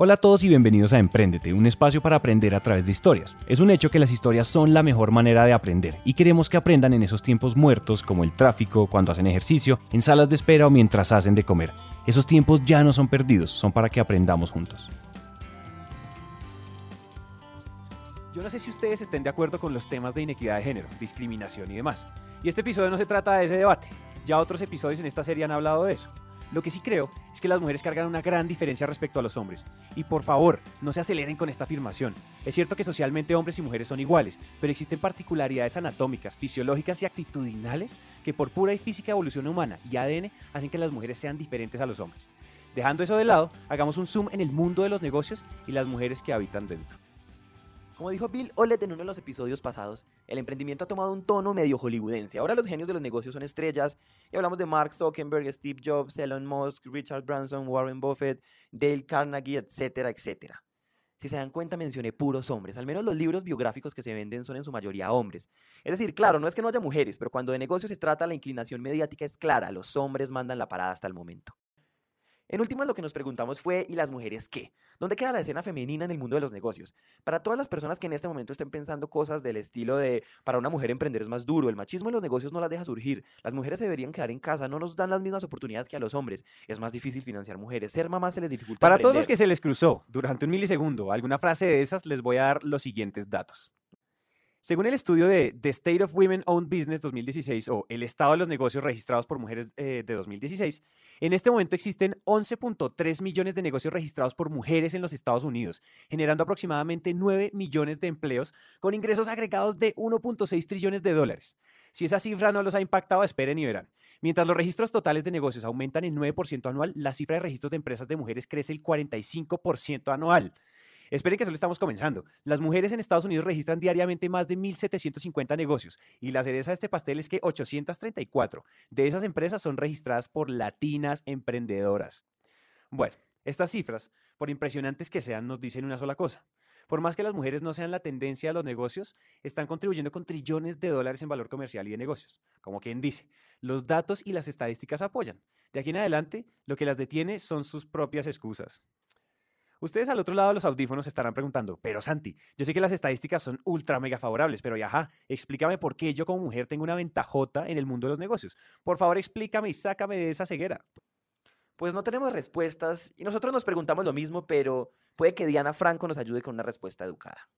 Hola a todos y bienvenidos a Emprendete, un espacio para aprender a través de historias. Es un hecho que las historias son la mejor manera de aprender y queremos que aprendan en esos tiempos muertos como el tráfico, cuando hacen ejercicio, en salas de espera o mientras hacen de comer. Esos tiempos ya no son perdidos, son para que aprendamos juntos. Yo no sé si ustedes estén de acuerdo con los temas de inequidad de género, discriminación y demás. Y este episodio no se trata de ese debate. Ya otros episodios en esta serie han hablado de eso. Lo que sí creo es que las mujeres cargan una gran diferencia respecto a los hombres. Y por favor, no se aceleren con esta afirmación. Es cierto que socialmente hombres y mujeres son iguales, pero existen particularidades anatómicas, fisiológicas y actitudinales que por pura y física evolución humana y ADN hacen que las mujeres sean diferentes a los hombres. Dejando eso de lado, hagamos un zoom en el mundo de los negocios y las mujeres que habitan dentro. Como dijo Bill Olet en uno de los episodios pasados, el emprendimiento ha tomado un tono medio hollywoodense. Ahora los genios de los negocios son estrellas y hablamos de Mark Zuckerberg, Steve Jobs, Elon Musk, Richard Branson, Warren Buffett, Dale Carnegie, etcétera, etcétera. Si se dan cuenta, mencioné puros hombres. Al menos los libros biográficos que se venden son en su mayoría hombres. Es decir, claro, no es que no haya mujeres, pero cuando de negocios se trata, la inclinación mediática es clara. Los hombres mandan la parada hasta el momento. En último, lo que nos preguntamos fue, ¿y las mujeres qué? ¿Dónde queda la escena femenina en el mundo de los negocios? Para todas las personas que en este momento estén pensando cosas del estilo de, para una mujer emprender es más duro, el machismo en los negocios no las deja surgir, las mujeres se deberían quedar en casa, no nos dan las mismas oportunidades que a los hombres, es más difícil financiar mujeres, ser mamá se les dificulta. Para todos los que se les cruzó durante un milisegundo alguna frase de esas, les voy a dar los siguientes datos. Según el estudio de The State of Women Owned Business 2016 o el estado de los negocios registrados por mujeres eh, de 2016, en este momento existen 11.3 millones de negocios registrados por mujeres en los Estados Unidos, generando aproximadamente 9 millones de empleos con ingresos agregados de 1.6 trillones de dólares. Si esa cifra no los ha impactado, esperen y verán. Mientras los registros totales de negocios aumentan en 9% anual, la cifra de registros de empresas de mujeres crece el 45% anual. Esperen que solo estamos comenzando. Las mujeres en Estados Unidos registran diariamente más de 1.750 negocios y la cereza de este pastel es que 834 de esas empresas son registradas por latinas emprendedoras. Bueno, estas cifras, por impresionantes que sean, nos dicen una sola cosa. Por más que las mujeres no sean la tendencia de los negocios, están contribuyendo con trillones de dólares en valor comercial y de negocios. Como quien dice, los datos y las estadísticas apoyan. De aquí en adelante, lo que las detiene son sus propias excusas. Ustedes al otro lado de los audífonos estarán preguntando, pero Santi, yo sé que las estadísticas son ultra mega favorables, pero ya, explícame por qué yo como mujer tengo una ventajota en el mundo de los negocios. Por favor, explícame y sácame de esa ceguera. Pues no tenemos respuestas y nosotros nos preguntamos lo mismo, pero puede que Diana Franco nos ayude con una respuesta educada.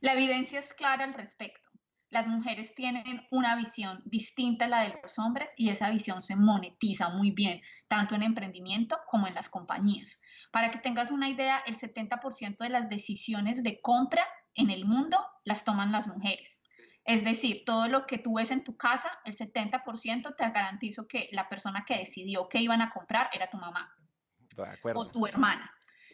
La evidencia es clara al respecto. Las mujeres tienen una visión distinta a la de los hombres y esa visión se monetiza muy bien, tanto en emprendimiento como en las compañías. Para que tengas una idea, el 70% de las decisiones de compra en el mundo las toman las mujeres. Es decir, todo lo que tú ves en tu casa, el 70% te garantizo que la persona que decidió que iban a comprar era tu mamá o tu hermana.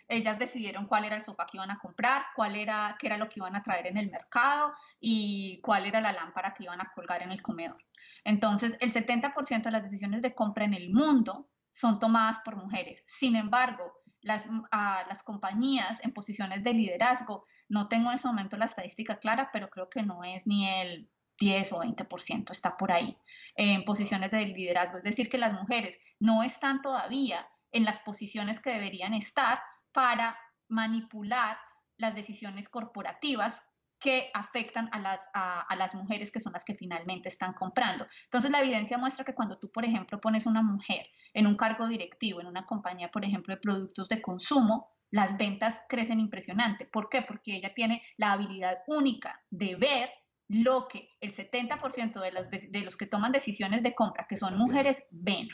Ellas decidieron cuál era el sofá que iban a comprar, cuál era, qué era lo que iban a traer en el mercado y cuál era la lámpara que iban a colgar en el comedor. Entonces, el 70% de las decisiones de compra en el mundo son tomadas por mujeres. Sin embargo, las, mm, las compañías en posiciones de liderazgo, no tengo en ese momento la estadística clara, pero creo que no es ni el 10 o 20%, está por ahí, en posiciones de liderazgo. Es decir, que las mujeres no están todavía en las posiciones que deberían estar para manipular las decisiones corporativas que afectan a las, a, las mujeres que son las que finalmente están comprando. Entonces, la evidencia muestra que cuando tú, por ejemplo, pones una mujer en un cargo directivo, en una compañía, por ejemplo, de productos de consumo, las ventas crecen impresionante. ¿Por qué? Porque ella tiene la habilidad única de ver lo que el 70% de los, de, los que toman decisiones de compra, que son mujeres, ven.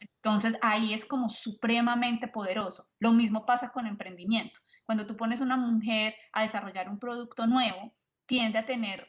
Entonces ahí es como supremamente poderoso. Lo mismo pasa con emprendimiento. Cuando tú pones una mujer a desarrollar un producto nuevo, tiende a tener,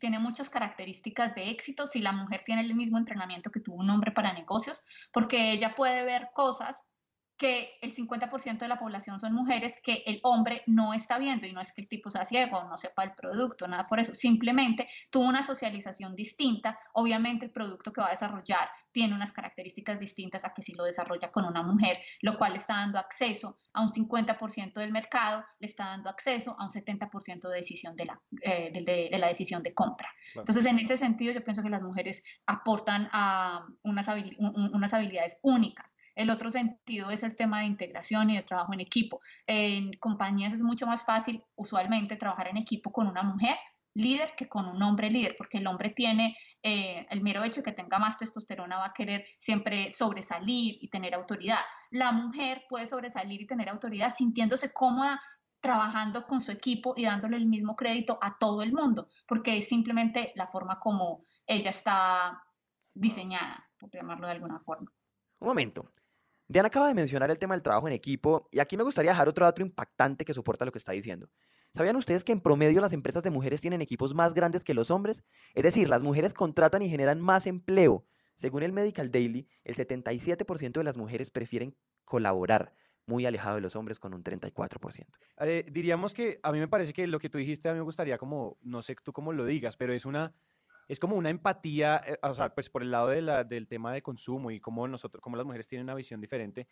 tiene muchas características de éxito si la mujer tiene el mismo entrenamiento que tuvo un hombre para negocios, porque ella puede ver cosas que el 50% de la población son mujeres que el hombre no está viendo y no es que el tipo sea ciego o no sepa el producto, nada por eso, simplemente tuvo una socialización distinta, obviamente el producto que va a desarrollar tiene unas características distintas a que si lo desarrolla con una mujer, lo cual le está dando acceso a un 50% del mercado, le está dando acceso a un 70% de decisión de la, eh, de, la decisión de compra. Entonces, en ese sentido, yo pienso que las mujeres aportan a unas, unas habilidades únicas El otro sentido es el tema de integración y de trabajo en equipo. En compañías es mucho más fácil usualmente trabajar en equipo con una mujer líder que con un hombre líder, porque el hombre tiene eh, el mero hecho de que tenga más testosterona, va a querer siempre sobresalir y tener autoridad. La mujer puede sobresalir y tener autoridad sintiéndose cómoda trabajando con su equipo y dándole el mismo crédito a todo el mundo, porque es simplemente la forma como ella está diseñada, por llamarlo de alguna forma. Un momento. Diana acaba de mencionar el tema del trabajo en equipo y aquí me gustaría dejar otro dato impactante que soporta lo que está diciendo. ¿Sabían ustedes que en promedio las empresas de mujeres tienen equipos más grandes que los hombres? Es decir, las mujeres contratan y generan más empleo. Según el Medical Daily, el 77% de las mujeres prefieren colaborar, muy alejado de los hombres con un 34%. Eh, diríamos que a mí me parece que lo que tú dijiste a mí me gustaría como, no sé tú cómo lo digas, pero es una es como una empatía, eh, o sea, pues por el lado de la, del tema de consumo y cómo nosotros, cómo las mujeres tienen una visión diferente,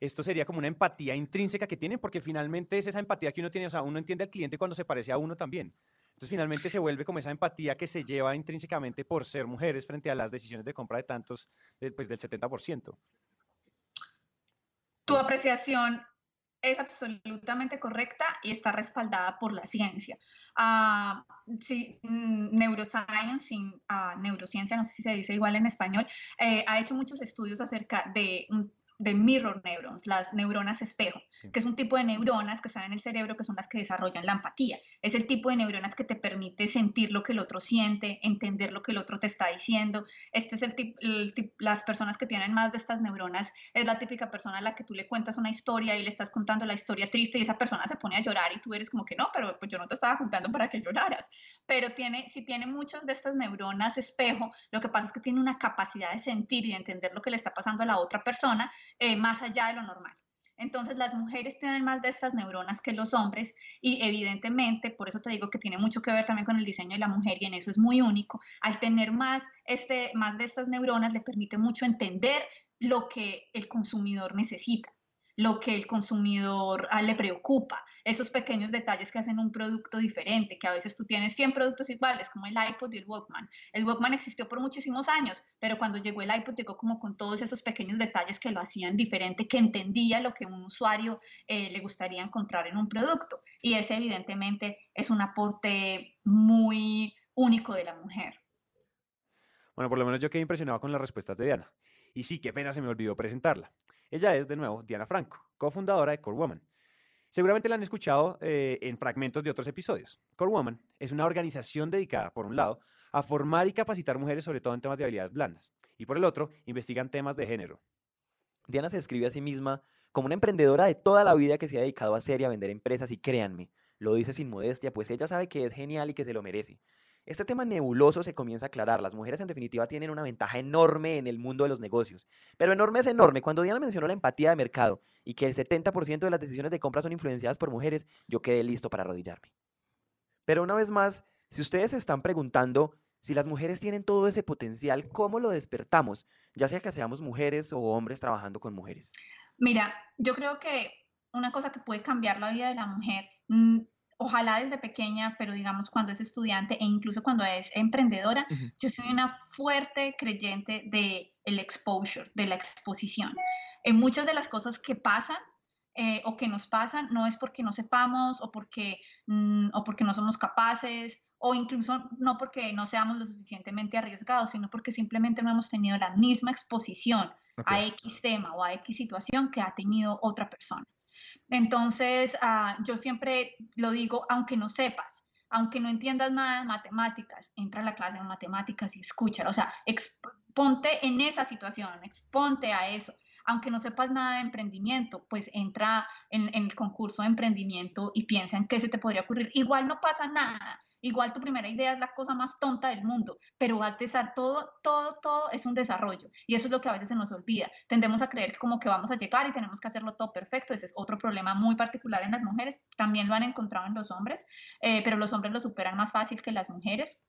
esto sería como una empatía intrínseca que tienen, porque finalmente es esa empatía que uno tiene, o sea, uno entiende al cliente cuando se parece a uno también. Entonces finalmente se vuelve como esa empatía que se lleva intrínsecamente por ser mujeres frente a las decisiones de compra de tantos, pues del 70%. Tu apreciación es absolutamente correcta y está respaldada por la ciencia. Uh, sí, mm, neuroscience, uh, neurociencia, no sé si se dice igual en español, eh, ha hecho muchos estudios acerca de un de mirror neurons, las neuronas espejo, que es un tipo de neuronas que están en el cerebro que son las que desarrollan la empatía. Es el tipo de neuronas que te permite sentir lo que el otro siente, entender lo que el otro te está diciendo. Este es el tipo, las personas que tienen más de estas neuronas es la típica persona a la que tú le cuentas una historia y le estás contando la historia triste y esa persona se pone a llorar y tú eres como que no, pero pues yo no te estaba contando para que lloraras. Pero tiene, si tiene muchas de estas neuronas espejo, lo que pasa es que tiene una capacidad de sentir y de entender lo que le está pasando a la otra persona eh, más allá de lo normal. Entonces las mujeres tienen más de estas neuronas que los hombres y evidentemente, por eso te digo que tiene mucho que ver también con el diseño de la mujer y en eso es muy único, al tener más, este, más de estas neuronas le permite mucho entender lo que el consumidor necesita lo que el consumidor ah, le preocupa, esos pequeños detalles que hacen un producto diferente, que a veces tú tienes 100 productos iguales, como el iPod y el Walkman. El Walkman existió por muchísimos años, pero cuando llegó el iPod llegó como con todos esos pequeños detalles que lo hacían diferente, que entendía lo que un usuario eh, le gustaría encontrar en un producto. Y ese evidentemente es un aporte muy único de la mujer. Bueno, por lo menos yo quedé impresionado con las respuestas de Diana. Y sí, qué pena se me olvidó presentarla. Ella es, de nuevo, Diana Franco, cofundadora de Core Woman. Seguramente la han escuchado eh, en fragmentos de otros episodios. Core Woman es una organización dedicada, por un lado, a formar y capacitar mujeres sobre todo en temas de habilidades blandas, y por el otro, investigan temas de género. Diana se describe a sí misma como una emprendedora de toda la vida que se ha dedicado a hacer y a vender empresas, y créanme, lo dice sin modestia, pues ella sabe que es genial y que se lo merece. Este tema nebuloso se comienza a aclarar. Las mujeres en definitiva tienen una ventaja enorme en el mundo de los negocios. Pero enorme es enorme. Cuando Diana mencionó la empatía de mercado y que el 70% de las decisiones de compra son influenciadas por mujeres, yo quedé listo para arrodillarme. Pero una vez más, si ustedes se están preguntando si las mujeres tienen todo ese potencial, ¿cómo lo despertamos? Ya sea que seamos mujeres o hombres trabajando con mujeres. Mira, yo creo que una cosa que puede cambiar la vida de la mujer mm, ojalá desde pequeña, pero digamos cuando es estudiante e incluso cuando es emprendedora, yo soy una fuerte creyente de el exposure, de la exposición. En muchas de las cosas que pasan eh, o que nos pasan no es porque no sepamos o porque, mm, o porque no somos capaces o incluso no porque no seamos lo suficientemente arriesgados, sino porque simplemente no hemos tenido la misma exposición a X tema o a X situación que ha tenido otra persona. Entonces, ah, yo siempre lo digo, aunque no sepas, aunque no entiendas nada de matemáticas, entra a la clase de matemáticas y escucha, o sea, ponte en esa situación, exponte a eso. Aunque no sepas nada de emprendimiento, pues entra en, en el concurso de emprendimiento y piensa en qué se te podría ocurrir. Igual no pasa nada. Igual tu primera idea es la cosa más tonta del mundo, pero vas a todo, todo, todo es un desarrollo. Y eso es lo que a veces se nos olvida. Tendemos a creer como que vamos a llegar y tenemos que hacerlo todo perfecto. Ese es otro problema muy particular en las mujeres. También lo han encontrado en los hombres, eh, pero los hombres lo superan más fácil que las mujeres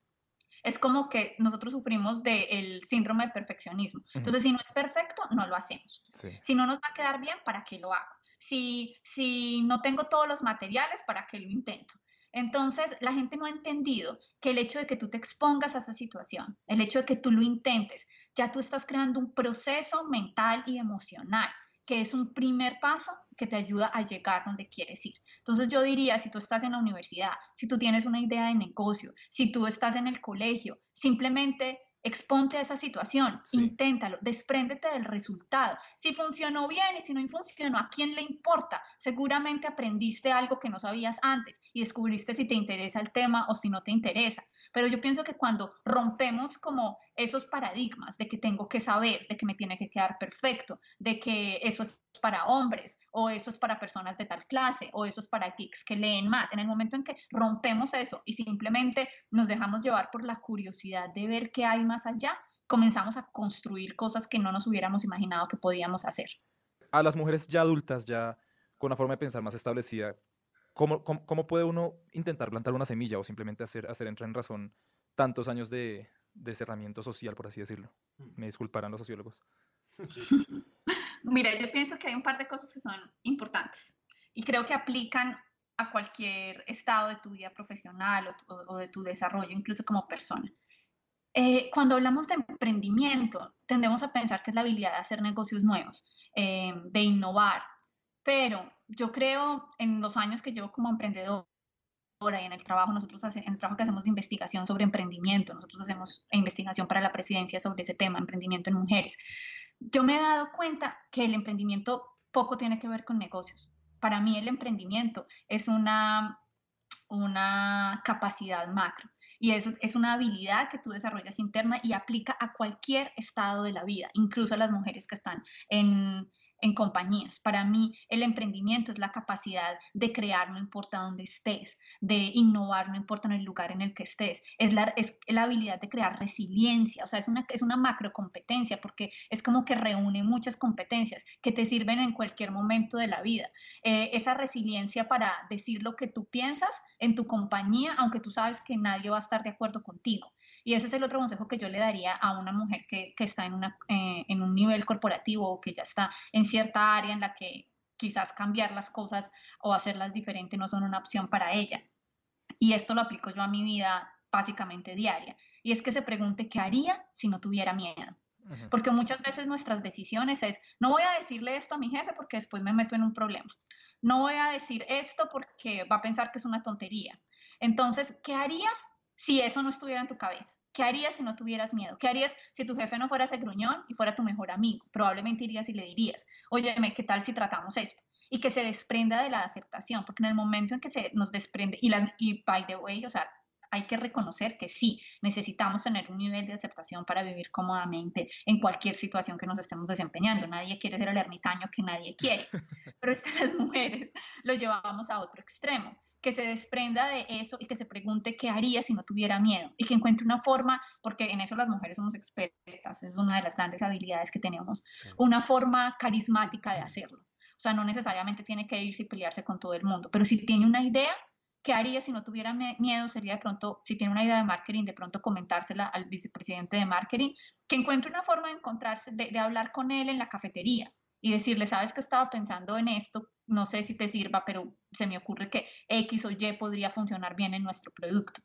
es como que nosotros sufrimos del síndrome de perfeccionismo. Entonces, si no es perfecto, no lo hacemos. Si no nos va a quedar bien, ¿para qué lo hago? Si, si no tengo todos los materiales, ¿para qué lo intento? Entonces, la gente no ha entendido que el hecho de que tú te expongas a esa situación, el hecho de que tú lo intentes, ya tú estás creando un proceso mental y emocional, que es un primer paso que te ayuda a llegar donde quieres ir. Entonces yo diría, si tú estás en la universidad, si tú tienes una idea de negocio, si tú estás en el colegio, simplemente exponte a esa situación, inténtalo, despréndete del resultado. Si funcionó bien y si no funcionó, ¿a quién le importa? Seguramente aprendiste algo que no sabías antes y descubriste si te interesa el tema o si no te interesa. Pero yo pienso que cuando rompemos como esos paradigmas de que tengo que saber, de que me tiene que quedar perfecto, de que eso es para hombres o eso es para personas de tal clase o eso es para geeks que leen más, en el momento en que rompemos eso y simplemente nos dejamos llevar por la curiosidad de ver qué hay más allá, comenzamos a construir cosas que no nos hubiéramos imaginado que podíamos hacer. A las mujeres ya adultas, ya con una forma de pensar más establecida, ¿Cómo, cómo, puede uno intentar plantar una semilla o simplemente hacer, hacer entrar en razón tantos años de, de cerramiento social, por así decirlo? Mm. Me disculparán los sociólogos. Mira, yo pienso que hay un par de cosas que son importantes y creo que aplican a cualquier estado de tu vida profesional o, de tu desarrollo, incluso como persona. Eh, cuando hablamos de emprendimiento, tendemos a pensar que es la habilidad de hacer negocios nuevos, eh, de innovar, pero yo creo en los años que llevo como emprendedora y en el trabajo, nosotros en el trabajo que hacemos de investigación sobre emprendimiento, nosotros hacemos investigación para la presidencia sobre ese tema, emprendimiento en mujeres. Yo me he dado cuenta que el emprendimiento poco tiene que ver con negocios. Para mí el emprendimiento es una, una capacidad macro y es, es una habilidad que tú desarrollas interna y aplica a cualquier estado de la vida, incluso a las mujeres que están en, en compañías. Para mí, el emprendimiento es la capacidad de crear, no importa dónde estés, de innovar, no importa en el lugar en el que estés. Es la, es la habilidad de crear resiliencia, o sea, es una, es una macro competencia porque es como que reúne muchas competencias que te sirven en cualquier momento de la vida. Eh, esa resiliencia para decir lo que tú piensas en tu compañía, aunque tú sabes que nadie va a estar de acuerdo contigo. Y ese es el otro consejo que yo le daría a una mujer que, que está en, una, eh, en un nivel corporativo o que ya está en cierta área en la que quizás cambiar las cosas o hacerlas diferente no son una opción para ella. Y esto lo aplico yo a mi vida básicamente diaria. Y es que se pregunte qué haría si no tuviera miedo. Porque muchas veces nuestras decisiones es, no voy a decirle esto a mi jefe porque después me meto en un problema. No voy a decir esto porque va a pensar que es una tontería. Entonces, ¿qué harías si eso no estuviera en tu cabeza? ¿Qué harías si no tuvieras miedo? ¿Qué harías si tu jefe no fuera ese gruñón y fuera tu mejor amigo? Probablemente irías y le dirías, oye, ¿qué tal si tratamos esto? Y que se desprenda de la aceptación, porque en el momento en que se nos desprende, y, la, y by the way, o sea, hay que reconocer que sí, necesitamos tener un nivel de aceptación para vivir cómodamente en cualquier situación que nos estemos desempeñando. Nadie quiere ser el ermitaño que nadie quiere, pero es que las mujeres lo llevamos a otro extremo que se desprenda de eso y que se pregunte qué haría si no tuviera miedo y que encuentre una forma, porque en eso las mujeres somos expertas, es una de las grandes habilidades que tenemos, una forma carismática de hacerlo. O sea, no necesariamente tiene que irse y pelearse con todo el mundo, pero si tiene una idea, ¿qué haría si no tuviera miedo? Sería de pronto, si tiene una idea de marketing, de pronto comentársela al vicepresidente de marketing, que encuentre una forma de encontrarse, de, de hablar con él en la cafetería y decirle, sabes que estaba pensando en esto, no sé si te sirva, pero se me ocurre que X o Y podría funcionar bien en nuestro producto.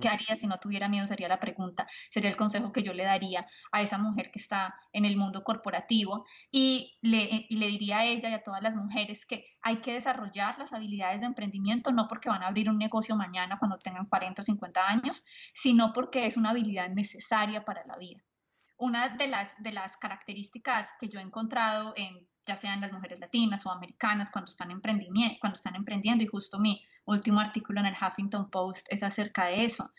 ¿Qué haría si no tuviera miedo? Sería la pregunta, sería el consejo que yo le daría a esa mujer que está en el mundo corporativo y le, y le diría a ella y a todas las mujeres que hay que desarrollar las habilidades de emprendimiento, no porque van a abrir un negocio mañana cuando tengan 40 o 50 años, sino porque es una habilidad necesaria para la vida una de las, de las características que yo he encontrado en ya sean las mujeres latinas o americanas cuando están, cuando están emprendiendo, y justo mi último artículo en el Huffington Post es acerca de eso,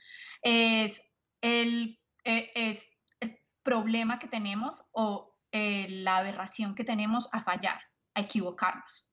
es el, e, es el problema que tenemos o eh, la aberración que tenemos a fallar, a equivocarnos.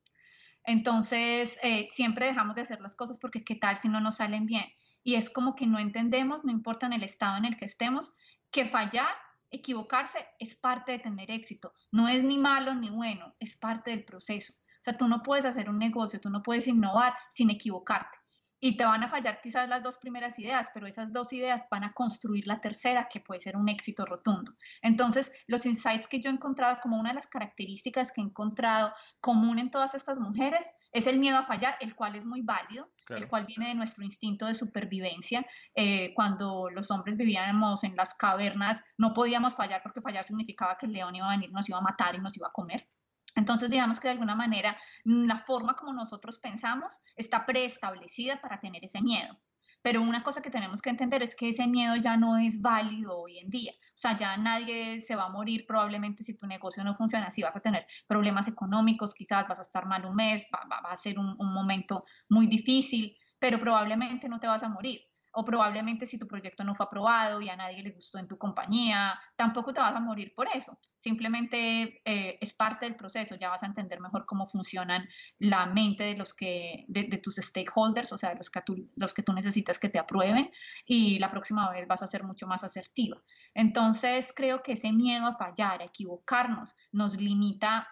Entonces, eh, siempre dejamos de hacer las cosas porque qué tal si no nos salen bien. Y es como que no entendemos, no importa en el estado en el que estemos, que fallar equivocarse es parte de tener éxito. No es ni malo ni bueno, es parte del proceso. O sea, tú no puedes hacer un negocio, tú no puedes innovar sin equivocarte. Y te van a fallar quizás las dos primeras ideas, pero esas dos ideas van a construir la tercera que puede ser un éxito rotundo. Entonces, los insights que yo he encontrado como una de las características que he encontrado común en todas estas mujeres es el miedo a fallar, el cual es muy válido, el cual viene de nuestro instinto de supervivencia. Eh, cuando los hombres vivíamos en las cavernas, no podíamos fallar porque fallar significaba que el león iba a venir, nos iba a matar y nos iba a comer. Entonces, digamos que de alguna manera mm, la forma como nosotros pensamos está preestablecida para tener ese miedo. Pero una cosa que tenemos que entender es que ese miedo ya no es válido hoy en día. O sea, ya nadie se va a morir probablemente si tu negocio no funciona así. Vas a tener problemas económicos, quizás vas a estar mal un mes, va, a ser un momento muy difícil, pero probablemente no te vas a morir o probablemente si tu proyecto no fue aprobado y a nadie le gustó en tu compañía, tampoco te vas a morir por eso. Simplemente eh, es parte del proceso, ya vas a entender mejor cómo funcionan la mente de los que, de, tus stakeholders, o sea, los que, tú, los que tú necesitas que te aprueben y la próxima vez vas a ser mucho más asertiva. Entonces, creo que ese miedo a fallar, a equivocarnos, nos limita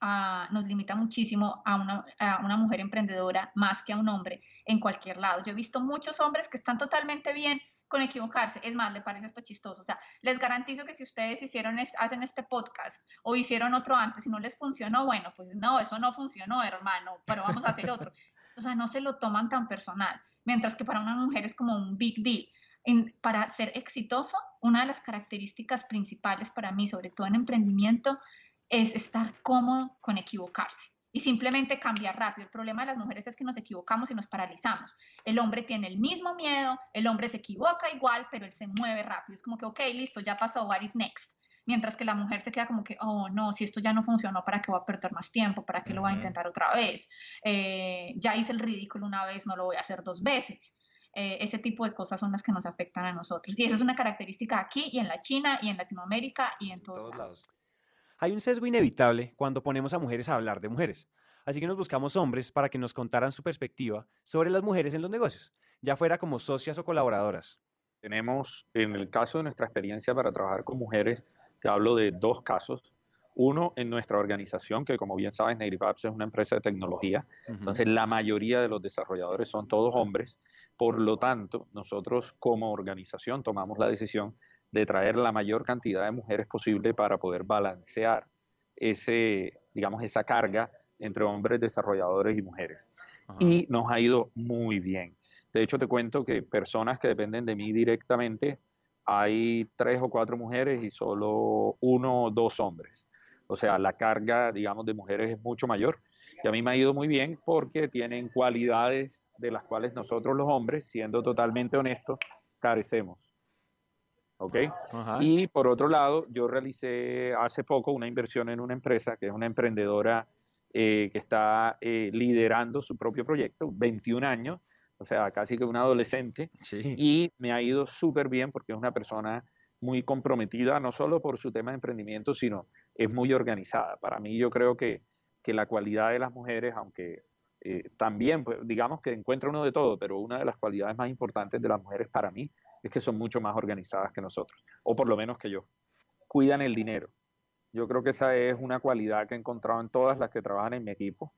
nos limita muchísimo a una, a una, mujer emprendedora más que a un hombre en cualquier lado. Yo he visto muchos hombres que están totalmente bien con equivocarse. Es más, le parece hasta chistoso. O sea, les garantizo que si ustedes hicieron, hacen este podcast o hicieron otro antes y no les funcionó, bueno, pues no, eso no funcionó, hermano, pero vamos a hacer otro. O sea, no se lo toman tan personal. Mientras que para una mujer es como un big deal. En, para ser exitoso, una de las características principales para mí, sobre todo en emprendimiento, es estar cómodo con equivocarse y simplemente cambiar rápido. El problema de las mujeres es que nos equivocamos y nos paralizamos. El hombre tiene el mismo miedo, el hombre se equivoca igual, pero él se mueve rápido. Es como que, ok, listo, ya pasó, what is next? Mientras que la mujer se queda como que, oh, no, si esto ya no funcionó, ¿para qué voy a perder más tiempo? ¿Para qué lo voy a intentar otra vez? Eh, ya hice el ridículo una vez, no lo voy a hacer dos veces. Eh, ese tipo de cosas son las que nos afectan a nosotros. Y esa es una característica aquí y en la China y en Latinoamérica y en todos, lados. Hay un sesgo inevitable cuando ponemos a mujeres a hablar de mujeres. Así que nos buscamos hombres para que nos contaran su perspectiva sobre las mujeres en los negocios, ya fuera como socias o colaboradoras. Tenemos, en el caso de nuestra experiencia para trabajar con mujeres, te hablo de dos casos. Uno, en nuestra organización, que como bien sabes, Apps es una empresa de tecnología. Entonces, la mayoría de los desarrolladores son todos hombres. Por lo tanto, nosotros como organización tomamos la decisión de traer la mayor cantidad de mujeres posible para poder balancear ese, digamos, esa carga entre hombres desarrolladores y mujeres. Y nos ha ido muy bien. De hecho, te cuento que personas que dependen de mí directamente, hay tres o cuatro mujeres y solo uno o dos hombres. O sea, la carga, digamos, de mujeres es mucho mayor. Y a mí me ha ido muy bien porque tienen cualidades de las cuales nosotros los hombres, siendo totalmente honestos, carecemos. ¿Ok? Y por otro lado, yo realicé hace poco una inversión en una empresa que es una emprendedora eh, que está eh, liderando su propio proyecto, 21 años, o sea, casi que una adolescente, y me ha ido súper bien porque es una persona muy comprometida, no solo por su tema de emprendimiento, sino es muy organizada. Para mí yo creo que, que la cualidad de las mujeres, aunque eh, también, pues, digamos que encuentra uno de todo, pero una de las cualidades más importantes de las mujeres para mí es que son mucho más organizadas que nosotros, o por lo menos que yo. Cuidan el dinero. Yo creo que esa es una cualidad que he encontrado en todas las que trabajan en mi equipo.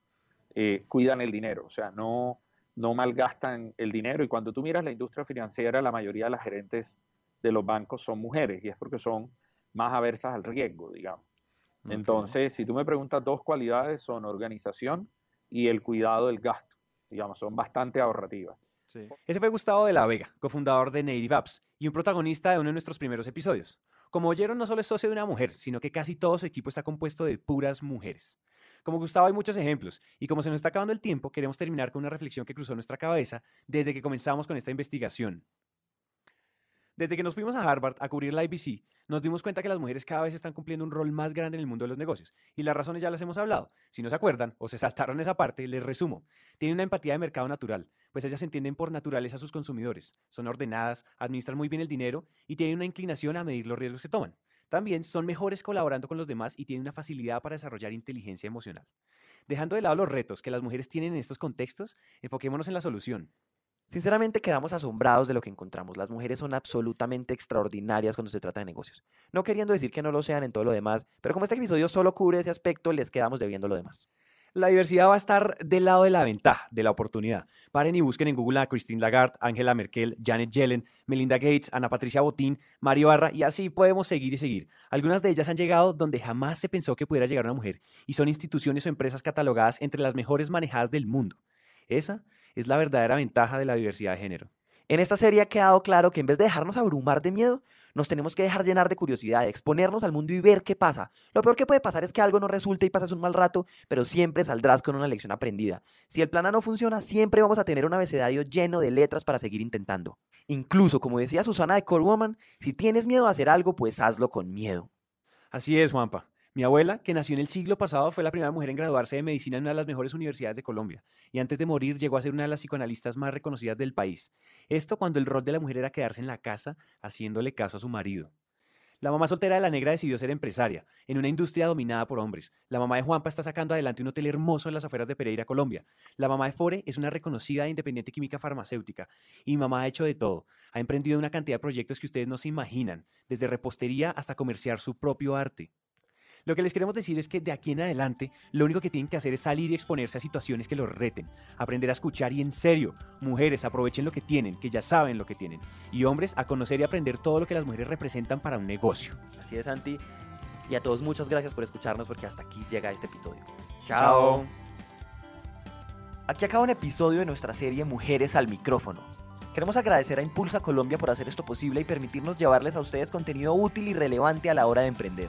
Eh, cuidan el dinero, o sea, no, no malgastan el dinero. Y cuando tú miras la industria financiera, la mayoría de las gerentes de los bancos son mujeres, y es porque son más aversas al riesgo, digamos. Entonces, si tú me preguntas, dos cualidades son organización y el cuidado del gasto, digamos, son bastante ahorrativas. Ese fue Gustavo de la Vega, cofundador de Native Apps y un protagonista de uno de nuestros primeros episodios. Como oyeron, no solo es socio de una mujer, sino que casi todo su equipo está compuesto de puras mujeres. Como Gustavo hay muchos ejemplos, y como se nos está acabando el tiempo, queremos terminar con una reflexión que cruzó nuestra cabeza desde que comenzamos con esta investigación. Desde que nos fuimos a Harvard a cubrir la IBC, nos dimos cuenta que las mujeres cada vez están cumpliendo un rol más grande en el mundo de los negocios. Y las razones ya las hemos hablado. Si no se acuerdan o se saltaron esa parte, les resumo. Tienen una empatía de mercado natural, pues ellas entienden por naturaleza a sus consumidores. Son ordenadas, administran muy bien el dinero y tienen una inclinación a medir los riesgos que toman. También son mejores colaborando con los demás y tienen una facilidad para desarrollar inteligencia emocional. Dejando de lado los retos que las mujeres tienen en estos contextos, enfoquémonos en la solución. Sinceramente quedamos asombrados de lo que encontramos. Las mujeres son absolutamente extraordinarias cuando se trata de negocios. No queriendo decir que no lo sean en todo lo demás, pero como este episodio solo cubre ese aspecto, les quedamos debiendo lo demás. La diversidad va a estar del lado de la ventaja, de la oportunidad. Paren y busquen en Google a Christine Lagarde, Angela Merkel, Janet Yellen, Melinda Gates, Ana Patricia Botín, Mario Barra y así podemos seguir y seguir. Algunas de ellas han llegado donde jamás se pensó que pudiera llegar una mujer y son instituciones o empresas catalogadas entre las mejores manejadas del mundo. Esa es la verdadera ventaja de la diversidad de género. En esta serie ha quedado claro que en vez de dejarnos abrumar de miedo, nos tenemos que dejar llenar de curiosidad, exponernos al mundo y ver qué pasa. Lo peor que puede pasar es que algo no resulte y pasas un mal rato, pero siempre saldrás con una lección aprendida. Si el plan A no funciona, siempre vamos a tener un abecedario lleno de letras para seguir intentando. Incluso, como decía Susana de Core Woman, si tienes miedo a hacer algo, pues hazlo con miedo. Así es, Juanpa. Mi abuela, que nació en el siglo pasado, fue la primera mujer en graduarse de medicina en una de las mejores universidades de Colombia, y antes de morir llegó a ser una de las psicoanalistas más reconocidas del país. Esto cuando el rol de la mujer era quedarse en la casa haciéndole caso a su marido. La mamá soltera de la negra decidió ser empresaria, en una industria dominada por hombres. La mamá de Juanpa está sacando adelante un hotel hermoso en las afueras de Pereira, Colombia. La mamá de Fore es una reconocida e independiente química farmacéutica. Y mamá ha hecho de todo. Ha emprendido una cantidad de proyectos que ustedes no se imaginan, desde repostería hasta comerciar su propio arte. Lo que les queremos decir es que de aquí en adelante lo único que tienen que hacer es salir y exponerse a situaciones que los reten, aprender a escuchar y en serio, mujeres aprovechen lo que tienen, que ya saben lo que tienen, y hombres a conocer y aprender todo lo que las mujeres representan para un negocio. Así es, Santi. Y a todos muchas gracias por escucharnos porque hasta aquí llega este episodio. Chao. Aquí acaba un episodio de nuestra serie Mujeres al micrófono. Queremos agradecer a Impulsa Colombia por hacer esto posible y permitirnos llevarles a ustedes contenido útil y relevante a la hora de emprender.